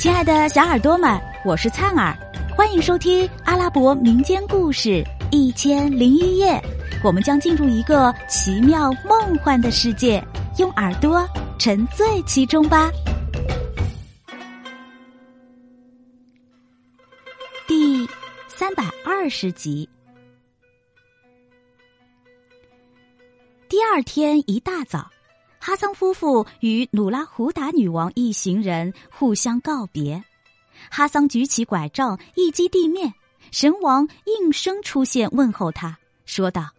亲爱的小耳朵们，我是灿儿，欢迎收听阿拉伯民间故事《一千零一夜》。我们将进入一个奇妙梦幻的世界，用耳朵沉醉其中吧。第三百二十集。第二天一大早。哈桑夫妇与努拉胡达女王一行人互相告别。哈桑举起拐杖一击地面，神王应声出现问候他，说道：“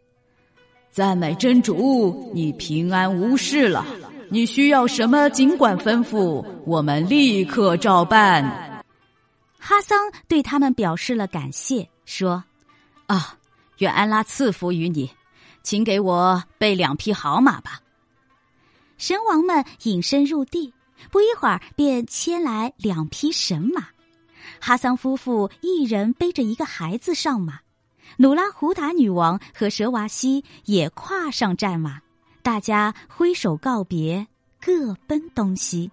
赞美真主，你平安无事了。你需要什么，尽管吩咐，我们立刻照办。”哈桑对他们表示了感谢，说：“啊，愿安拉赐福于你，请给我备两匹好马吧。”神王们隐身入地，不一会儿便牵来两匹神马。哈桑夫妇一人背着一个孩子上马，努拉胡达女王和蛇娃西也跨上战马，大家挥手告别，各奔东西。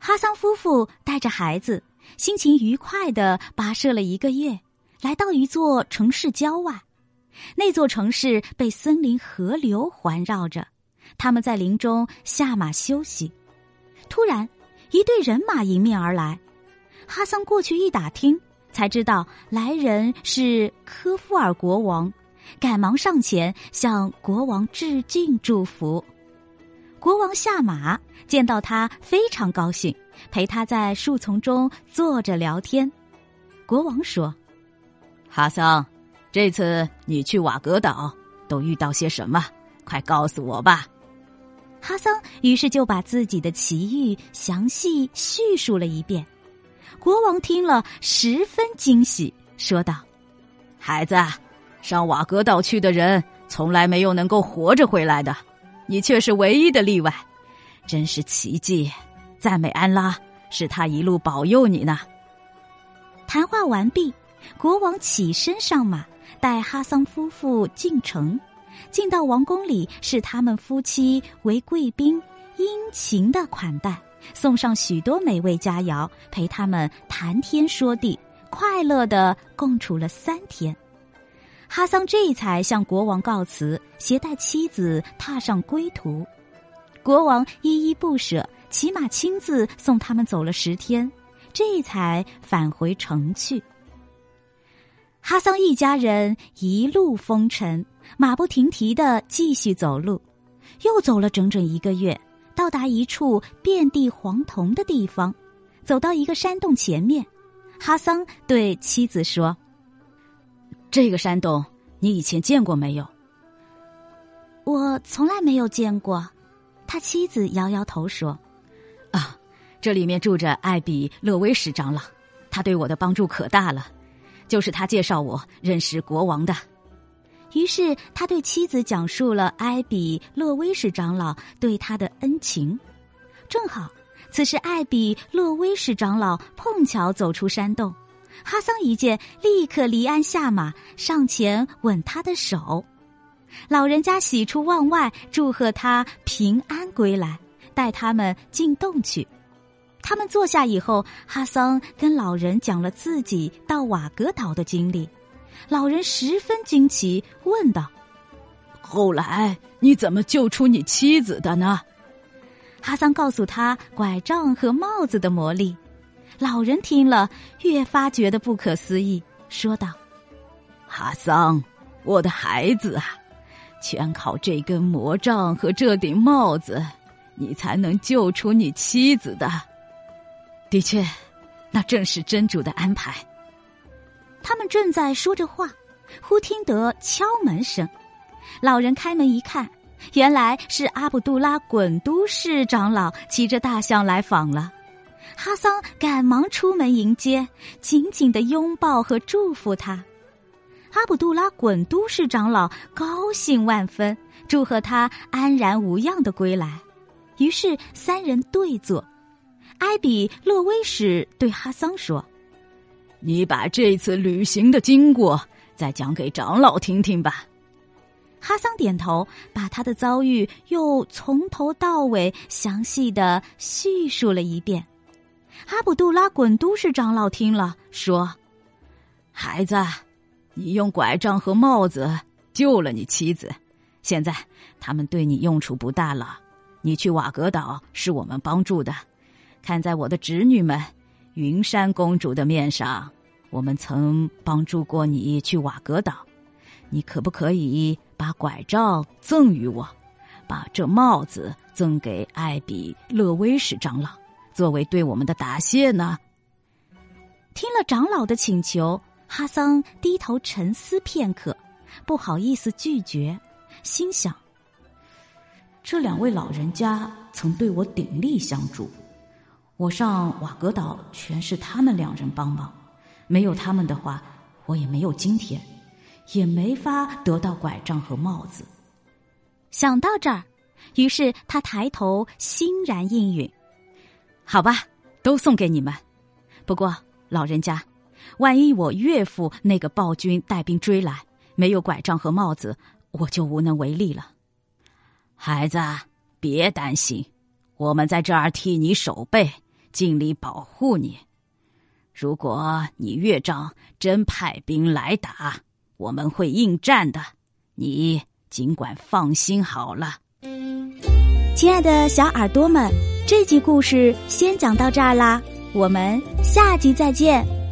哈桑夫妇带着孩子，心情愉快的跋涉了一个月，来到一座城市郊外。那座城市被森林、河流环绕着。他们在林中下马休息，突然，一队人马迎面而来。哈桑过去一打听，才知道来人是科夫尔国王，赶忙上前向国王致敬祝福。国王下马，见到他非常高兴，陪他在树丛中坐着聊天。国王说：“哈桑，这次你去瓦格岛都遇到些什么？快告诉我吧。”哈桑于是就把自己的奇遇详细叙述了一遍，国王听了十分惊喜，说道：“孩子，上瓦格岛去的人从来没有能够活着回来的，你却是唯一的例外，真是奇迹！赞美安拉，是他一路保佑你呢。”谈话完毕，国王起身上马，带哈桑夫妇进城。进到王宫里，是他们夫妻为贵宾，殷勤的款待，送上许多美味佳肴，陪他们谈天说地，快乐的共处了三天。哈桑这才向国王告辞，携带妻子踏上归途。国王依依不舍，骑马亲自送他们走了十天，这才返回城去。哈桑一家人一路风尘。马不停蹄的继续走路，又走了整整一个月，到达一处遍地黄铜的地方。走到一个山洞前面，哈桑对妻子说：“这个山洞你以前见过没有？”“我从来没有见过。”他妻子摇摇头说：“啊，这里面住着艾比勒威什长老，他对我的帮助可大了，就是他介绍我认识国王的。”于是他对妻子讲述了艾比勒威什长老对他的恩情。正好，此时艾比勒威什长老碰巧走出山洞，哈桑一见，立刻离鞍下马，上前吻他的手。老人家喜出望外，祝贺他平安归来，带他们进洞去。他们坐下以后，哈桑跟老人讲了自己到瓦格岛的经历。老人十分惊奇，问道：“后来你怎么救出你妻子的呢？”哈桑告诉他拐杖和帽子的魔力。老人听了，越发觉得不可思议，说道：“哈桑，我的孩子啊，全靠这根魔杖和这顶帽子，你才能救出你妻子的。的确，那正是真主的安排。”他们正在说着话，忽听得敲门声。老人开门一看，原来是阿卜杜拉滚都市长老骑着大象来访了。哈桑赶忙出门迎接，紧紧的拥抱和祝福他。阿卜杜拉滚都市长老高兴万分，祝贺他安然无恙的归来。于是三人对坐。埃比勒威什对哈桑说。你把这次旅行的经过再讲给长老听听吧。哈桑点头，把他的遭遇又从头到尾详细的叙述了一遍。阿卜杜拉滚都市长老听了，说：“孩子，你用拐杖和帽子救了你妻子，现在他们对你用处不大了。你去瓦格岛是我们帮助的，看在我的侄女们云山公主的面上，我们曾帮助过你去瓦格岛。你可不可以把拐杖赠予我，把这帽子赠给艾比勒威什长老？”作为对我们的答谢呢？听了长老的请求，哈桑低头沉思片刻，不好意思拒绝，心想：这两位老人家曾对我鼎力相助，我上瓦格岛全是他们两人帮忙，没有他们的话，我也没有今天，也没法得到拐杖和帽子。想到这儿，于是他抬头欣然应允。好吧，都送给你们。不过，老人家，万一我岳父那个暴君带兵追来，没有拐杖和帽子，我就无能为力了。孩子，别担心，我们在这儿替你守备，尽力保护你。如果你岳丈真派兵来打，我们会应战的。你尽管放心好了。亲爱的小耳朵们。这集故事先讲到这儿啦，我们下集再见。